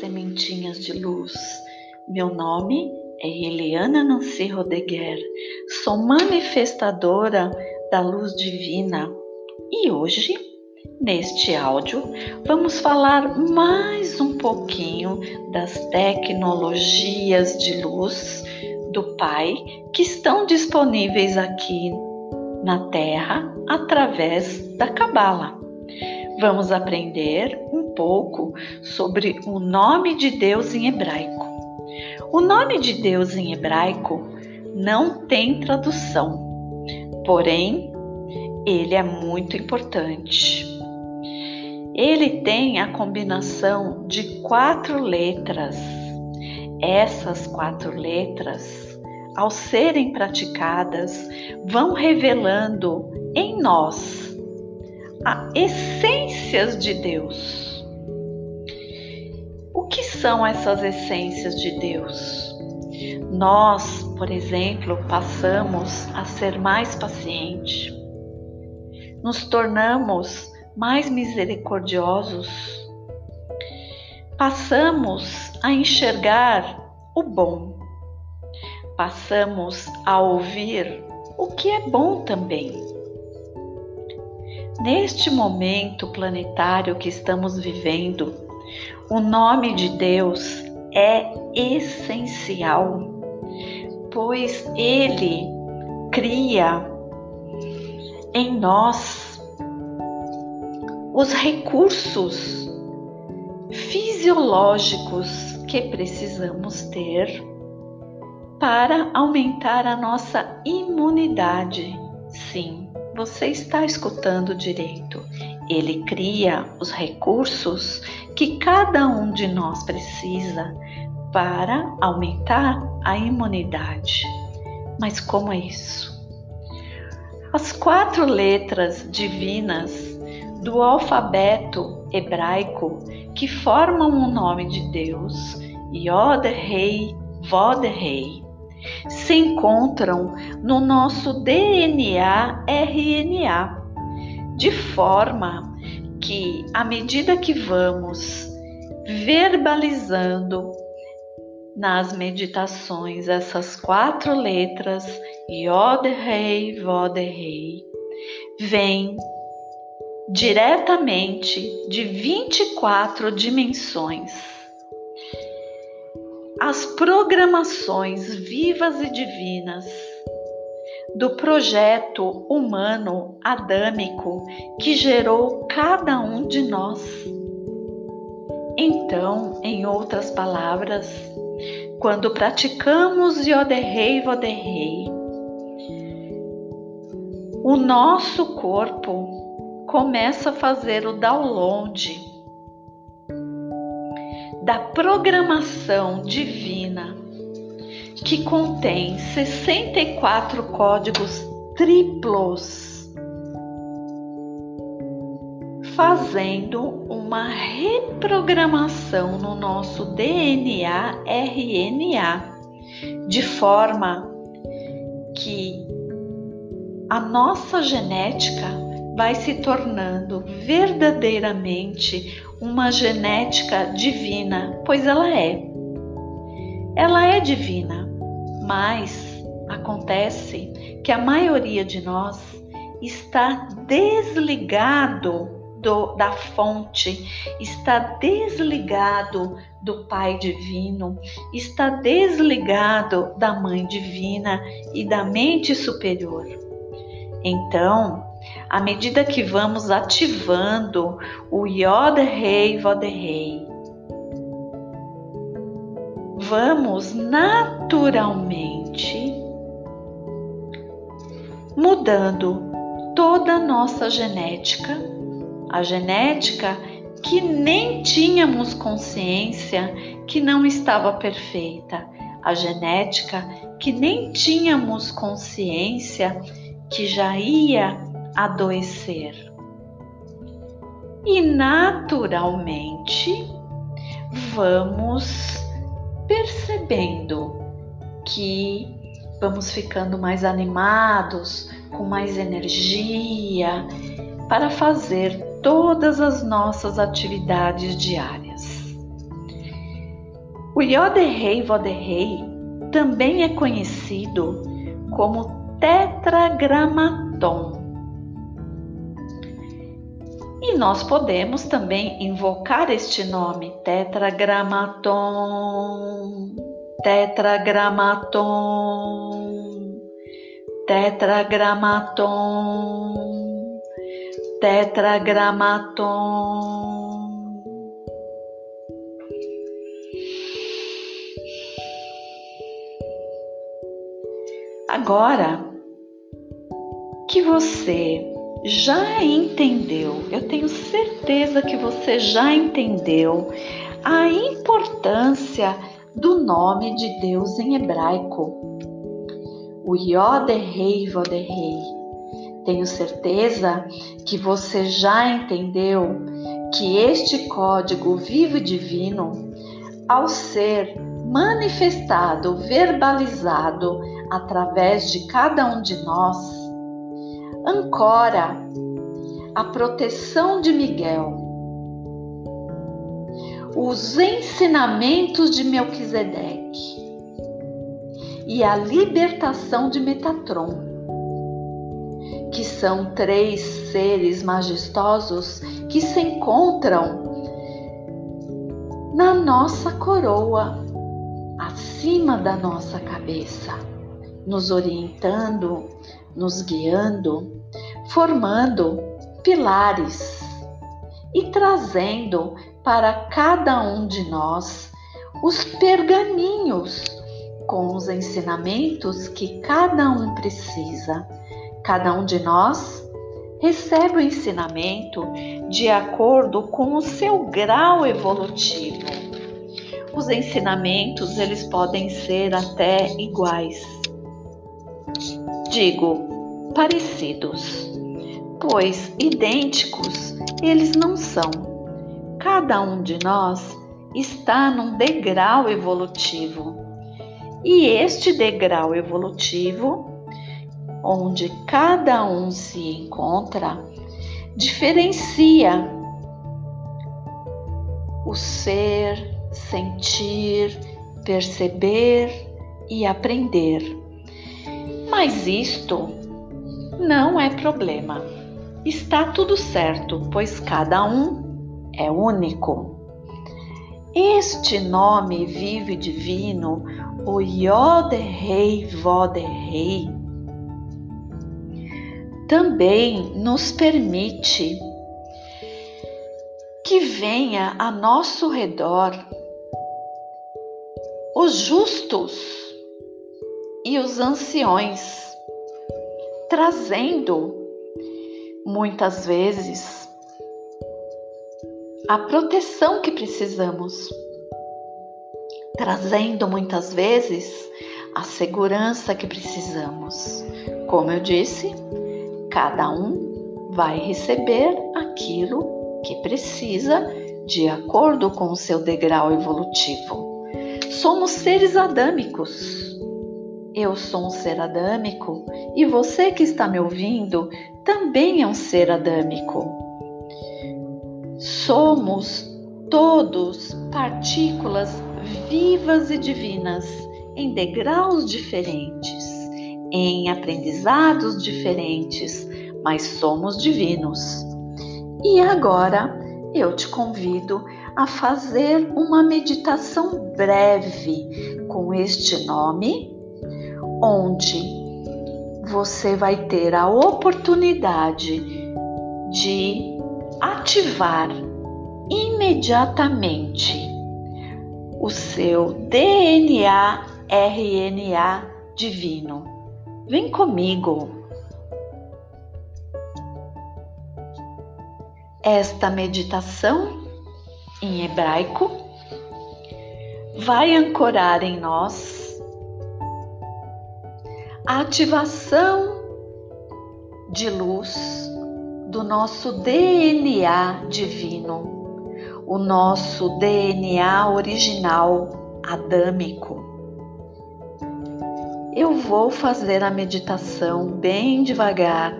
sementinhas de luz. Meu nome é Eliana Nancy Rodeguer, sou manifestadora da luz divina e hoje, neste áudio, vamos falar mais um pouquinho das tecnologias de luz do Pai que estão disponíveis aqui na Terra através da Cabala. Vamos aprender um pouco sobre o nome de Deus em hebraico. O nome de Deus em hebraico não tem tradução, porém, ele é muito importante. Ele tem a combinação de quatro letras. Essas quatro letras, ao serem praticadas, vão revelando em nós a essências de Deus que são essas essências de Deus? Nós, por exemplo, passamos a ser mais pacientes, nos tornamos mais misericordiosos, passamos a enxergar o bom, passamos a ouvir o que é bom também. Neste momento planetário que estamos vivendo, o nome de Deus é essencial, pois ele cria em nós os recursos fisiológicos que precisamos ter para aumentar a nossa imunidade. Sim, você está escutando direito. Ele cria os recursos que cada um de nós precisa para aumentar a imunidade. Mas como é isso? As quatro letras divinas do alfabeto hebraico que formam o nome de Deus, Yod, Rei, Vod, Rei, se encontram no nosso DNA RNA de forma que, à medida que vamos verbalizando nas meditações essas quatro letras, Yod Rei, Vod Rei, vem diretamente de 24 dimensões. As programações vivas e divinas do projeto humano adâmico que gerou cada um de nós. Então, em outras palavras, quando praticamos Yoderrei Voderrei, o nosso corpo começa a fazer o download da programação divina que contém 64 códigos triplos, fazendo uma reprogramação no nosso DNA RNA, de forma que a nossa genética vai se tornando verdadeiramente uma genética divina, pois ela é. Ela é divina. Mas acontece que a maioria de nós está desligado do, da fonte, está desligado do Pai Divino, está desligado da Mãe Divina e da mente superior. Então, à medida que vamos ativando o Yod Rei Vod Rei, vamos naturalmente mudando toda a nossa genética, a genética que nem tínhamos consciência que não estava perfeita, a genética que nem tínhamos consciência que já ia adoecer. E naturalmente vamos percebendo que vamos ficando mais animados, com mais energia para fazer todas as nossas atividades diárias. O Yoderrei Voderrei também é conhecido como tetragramaton. E nós podemos também invocar este nome, tetragramaton, tetragramaton, tetragramaton, tetragramaton. Agora que você já entendeu, eu tenho certeza que você já entendeu a importância do nome de Deus em hebraico. O Yod-Rei Vod-Rei. Tenho certeza que você já entendeu que este código vivo e divino, ao ser manifestado, verbalizado através de cada um de nós, ancora a proteção de Miguel, os ensinamentos de Melquisedeque e a libertação de Metatron, que são três seres majestosos que se encontram na nossa coroa, acima da nossa cabeça nos orientando, nos guiando, formando pilares e trazendo para cada um de nós os pergaminhos com os ensinamentos que cada um precisa. Cada um de nós recebe o ensinamento de acordo com o seu grau evolutivo. Os ensinamentos eles podem ser até iguais, Digo parecidos, pois idênticos eles não são. Cada um de nós está num degrau evolutivo. E este degrau evolutivo, onde cada um se encontra, diferencia o ser, sentir, perceber e aprender. Mas isto não é problema. Está tudo certo, pois cada um é único. Este nome vivo e divino, o Yod-Rei Vod-Rei, também nos permite que venha a nosso redor os justos e os anciões, trazendo muitas vezes a proteção que precisamos, trazendo muitas vezes a segurança que precisamos. Como eu disse, cada um vai receber aquilo que precisa de acordo com o seu degrau evolutivo. Somos seres adâmicos eu sou um ser adâmico e você que está me ouvindo também é um ser adâmico. Somos todos partículas vivas e divinas em degraus diferentes, em aprendizados diferentes, mas somos divinos. E agora eu te convido a fazer uma meditação breve com este nome onde você vai ter a oportunidade de ativar imediatamente o seu DNA RNA divino. Vem comigo. Esta meditação em hebraico vai ancorar em nós a ativação de luz do nosso DNA divino, o nosso DNA original adâmico. Eu vou fazer a meditação bem devagar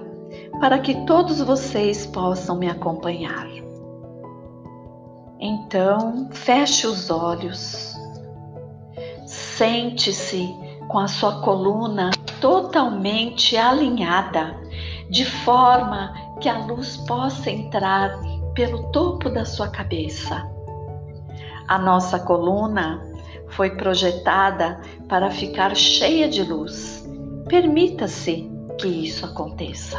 para que todos vocês possam me acompanhar. Então, feche os olhos, Sente-se com a sua coluna totalmente alinhada, de forma que a luz possa entrar pelo topo da sua cabeça. A nossa coluna foi projetada para ficar cheia de luz. Permita-se que isso aconteça.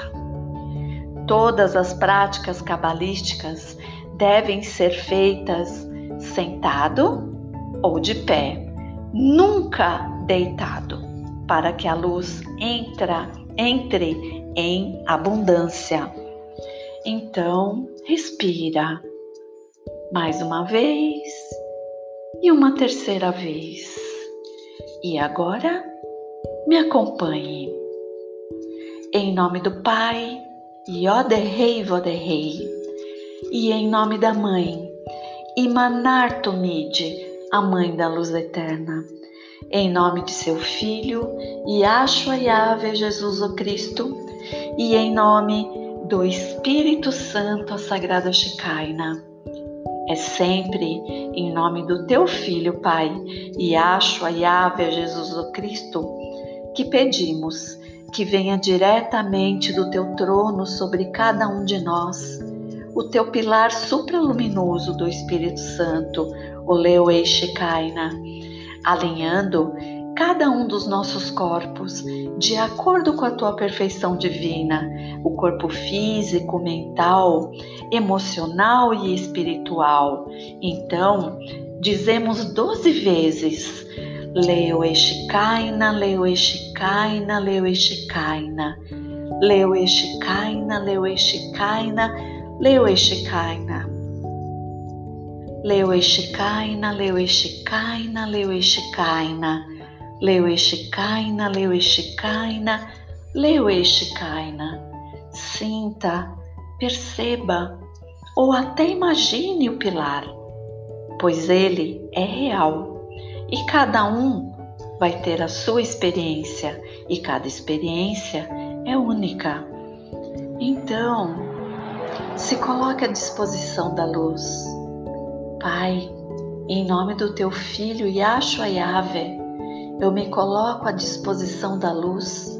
Todas as práticas cabalísticas devem ser feitas sentado ou de pé, nunca deitado, para que a luz entra, entre em abundância. Então, respira mais uma vez e uma terceira vez. E agora, me acompanhe. Em nome do Pai, Yoderrei Voderrei, e em nome da Mãe, Imanartomide, a Mãe da Luz Eterna. Em nome de seu Filho, Yahshua Yahvé Jesus o Cristo, e em nome do Espírito Santo, a Sagrada Shekinah. É sempre em nome do teu Filho, Pai, Yahshua Yahvé Jesus o Cristo, que pedimos que venha diretamente do teu trono sobre cada um de nós o teu pilar supraluminoso do Espírito Santo, o Leo Shekinah, alinhando cada um dos nossos corpos de acordo com a tua perfeição divina, o corpo físico, mental, emocional e espiritual. Então, dizemos doze vezes: Leo Eshikaina, Leo Eshikaina, Leo Eshikaina, Leo Eshikaina, Leo Eshikaina, Leueshikaina. Leueshikaina, Leueshikaina, Leueshikaina. Leueshikaina, Leueshikaina, Leueshikaina. Sinta, perceba ou até imagine o pilar, pois ele é real e cada um vai ter a sua experiência e cada experiência é única. Então, se coloque à disposição da luz. Pai, em nome do teu filho Yahshua Yahvé, eu me coloco à disposição da luz.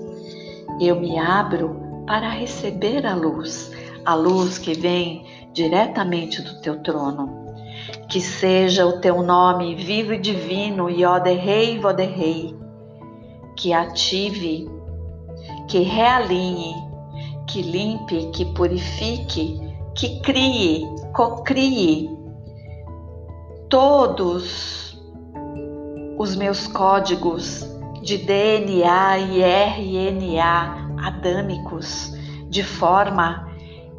Eu me abro para receber a luz, a luz que vem diretamente do teu trono. Que seja o teu nome vivo e divino, Yoderrei Voderrei, que ative, que realinhe, que limpe, que purifique, que crie, cocrie todos os meus códigos de DNA e RNA adâmicos, de forma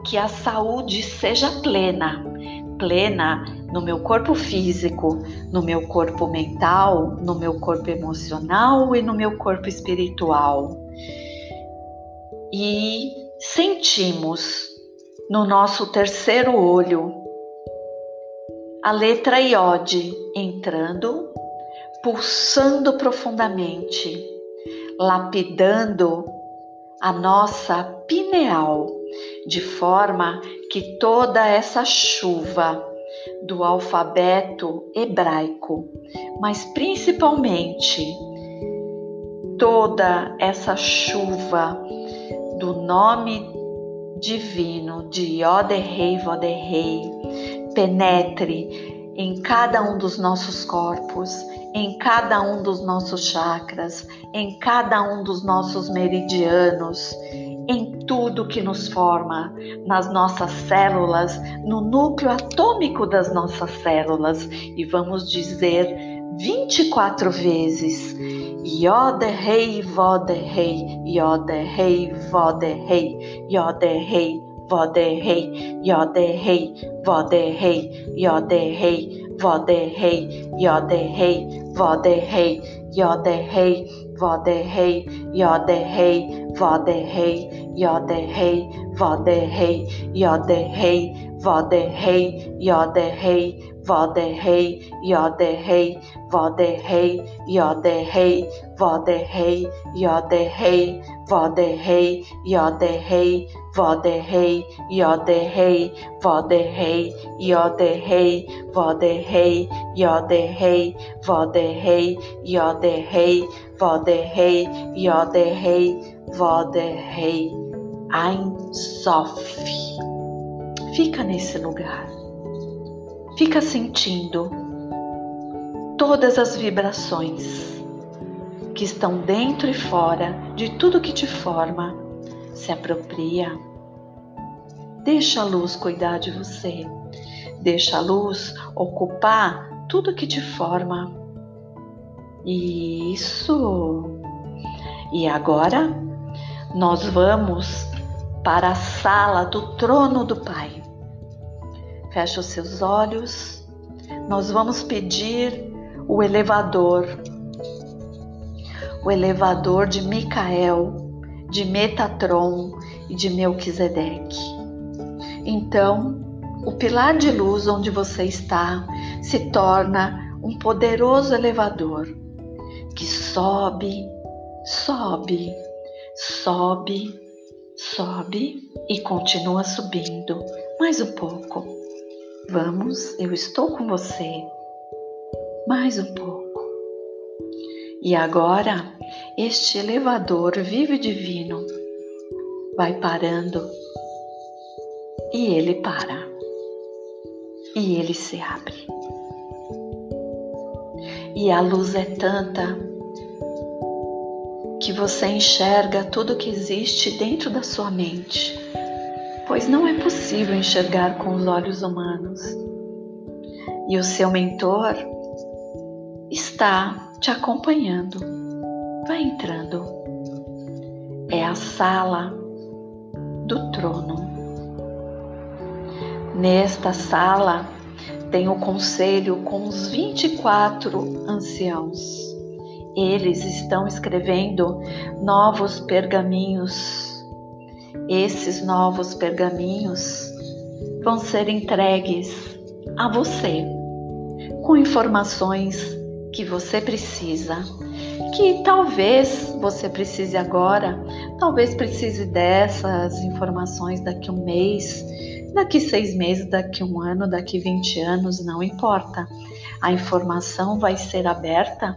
que a saúde seja plena, plena no meu corpo físico, no meu corpo mental, no meu corpo emocional e no meu corpo espiritual. E sentimos no nosso terceiro olho a letra iode entrando, pulsando profundamente, lapidando a nossa pineal, de forma que toda essa chuva do alfabeto hebraico, mas principalmente toda essa chuva do nome divino de Yoderrei Voderrei penetre em cada um dos nossos corpos, em cada um dos nossos chakras, em cada um dos nossos meridianos, em tudo que nos forma, nas nossas células, no núcleo atômico das nossas células, e vamos dizer 24 vezes Yode rei, vode rei, yode rei, vode rei, yode rei, vode rei, yode rei, vode rei, yode rei, vode rei, yode rei, vode rei, yode rei, vode rei, yode rei, vode rei, yode rei, Voderrei, Ioderrei, Voderrei, Ioderrei, rei, Ioderrei, Voderrei, Ioderrei, Voderrei, Ioderrei, Voderrei, Ein Sof. Fica nesse lugar. Fica sentindo todas as vibrações que estão dentro e fora de tudo que te forma se apropria. Deixa a luz cuidar de você. Deixa a luz ocupar tudo que te forma. Isso. E agora nós vamos para a sala do trono do Pai. Fecha os seus olhos. Nós vamos pedir o elevador o elevador de Micael, de Metatron e de Melquisedeque. Então, o pilar de luz onde você está se torna um poderoso elevador que sobe, sobe, sobe, sobe e continua subindo mais um pouco. Vamos, eu estou com você. Mais um pouco. E agora, este elevador vivo e divino vai parando e ele para e ele se abre. E a luz é tanta que você enxerga tudo que existe dentro da sua mente, pois não é possível enxergar com os olhos humanos. E o seu mentor está te acompanhando. Vai entrando. É a sala do trono. Nesta sala tem o conselho com os 24 anciãos. Eles estão escrevendo novos pergaminhos. Esses novos pergaminhos vão ser entregues a você com informações que você precisa, que talvez você precise agora, talvez precise dessas informações daqui um mês, daqui seis meses, daqui um ano, daqui 20 anos, não importa. A informação vai ser aberta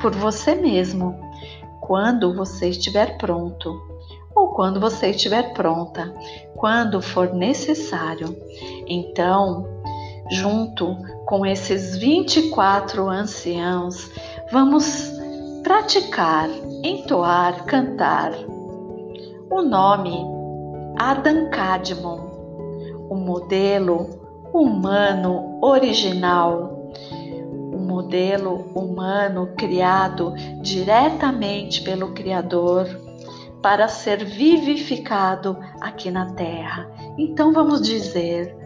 por você mesmo quando você estiver pronto ou quando você estiver pronta, quando for necessário. Então, junto com esses 24 anciãos, vamos praticar, entoar, cantar o nome Adam Kadmon, o modelo humano original, o modelo humano criado diretamente pelo Criador para ser vivificado aqui na Terra. Então vamos dizer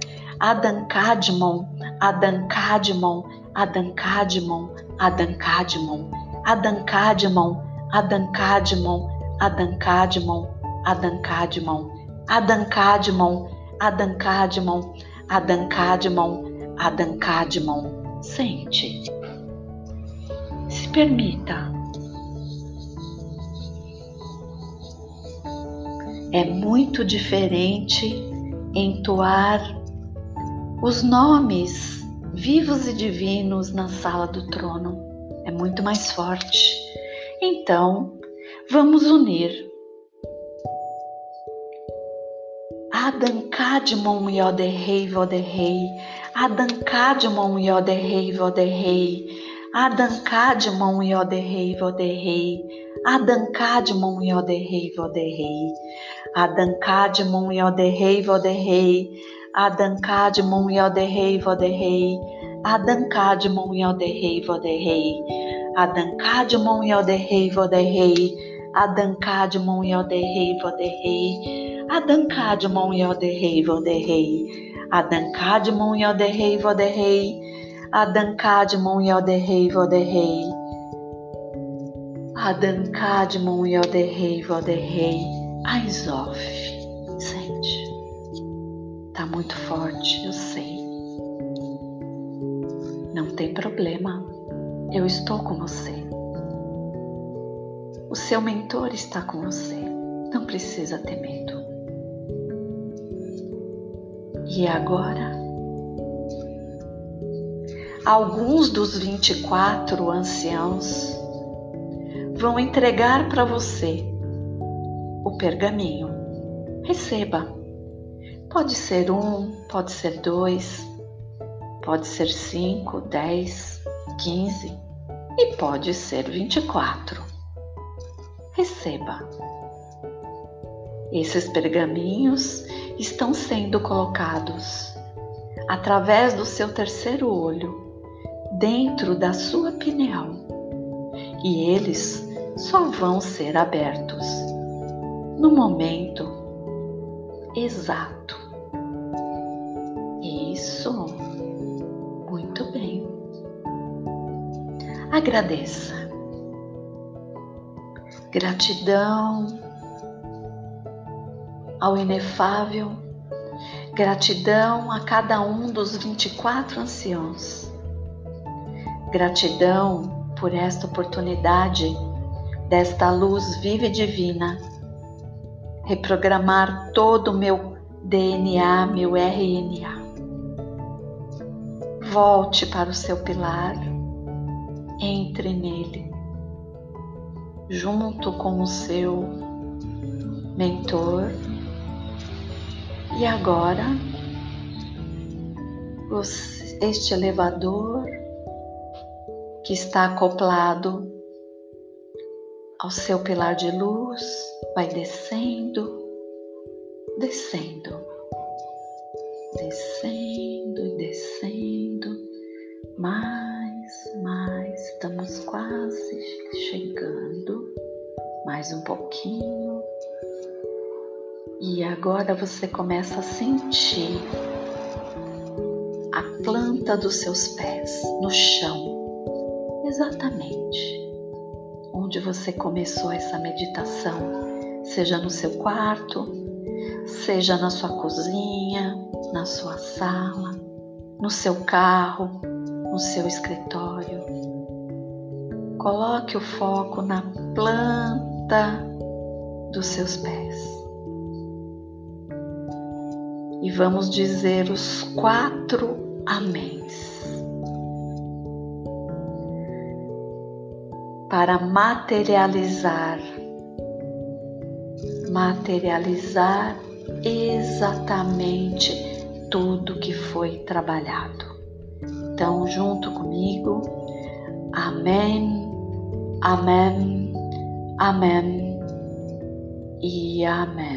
Adancadmon, Adancadmon, Adancadmon, Adancadmon, Adancadmon, Adancadmon, Adancadmon, Adancadmon, Adancadmon, Adancadmon, Adancadmon, Adancadmon. Sente. Se permita. É muito diferente entoar os nomes vivos e divinos na sala do trono. É muito mais forte. Então, vamos unir. Adam Kadmon Yoderrei Voderrei, Adam Kadmon Yoderrei Voderrei, Adam Kadmon Yoderrei Voderrei, Adam Kadmon Yoderrei Voderrei, Adam Kadmon Yoderrei Voderrei, Adancadmon Yoderrei Voderrei, Adancadmon Yoderrei Voderrei, Adancadmon Yoderrei Voderrei, Adancadmon Yoderrei Voderrei, Adancadmon Yoderrei Voderrei, Adancadmon Yoderrei Voderrei, Adancadmon Yoderrei Voderrei, Adancadmon Yoderrei Voderrei, Aizof. Tá muito forte, eu sei. Não tem problema, eu estou com você. O seu mentor está com você. Não precisa ter medo. E agora? Alguns dos 24 anciãos vão entregar para você o pergaminho. Receba. Pode ser um, pode ser dois, pode ser cinco, dez, quinze e pode ser vinte e quatro. Receba. Esses pergaminhos estão sendo colocados através do seu terceiro olho dentro da sua pineal e eles só vão ser abertos no momento exato. Isso, muito bem. Agradeça. Gratidão ao inefável, gratidão a cada um dos 24 anciãos Gratidão por esta oportunidade desta luz viva e divina. Reprogramar todo o meu DNA, meu RNA. Volte para o seu pilar, entre nele, junto com o seu mentor. E agora, este elevador que está acoplado ao seu pilar de luz, vai descendo, descendo, descendo e descendo, mais, mais, estamos quase chegando, mais um pouquinho. E agora você começa a sentir a planta dos seus pés no chão exatamente onde você começou essa meditação, seja no seu quarto, seja na sua cozinha, na sua sala, no seu carro, no seu escritório. Coloque o foco na planta dos seus pés. E vamos dizer os quatro améns. para materializar, materializar exatamente tudo que foi trabalhado. Então, junto comigo, Amém, Amém, Amém e Amém.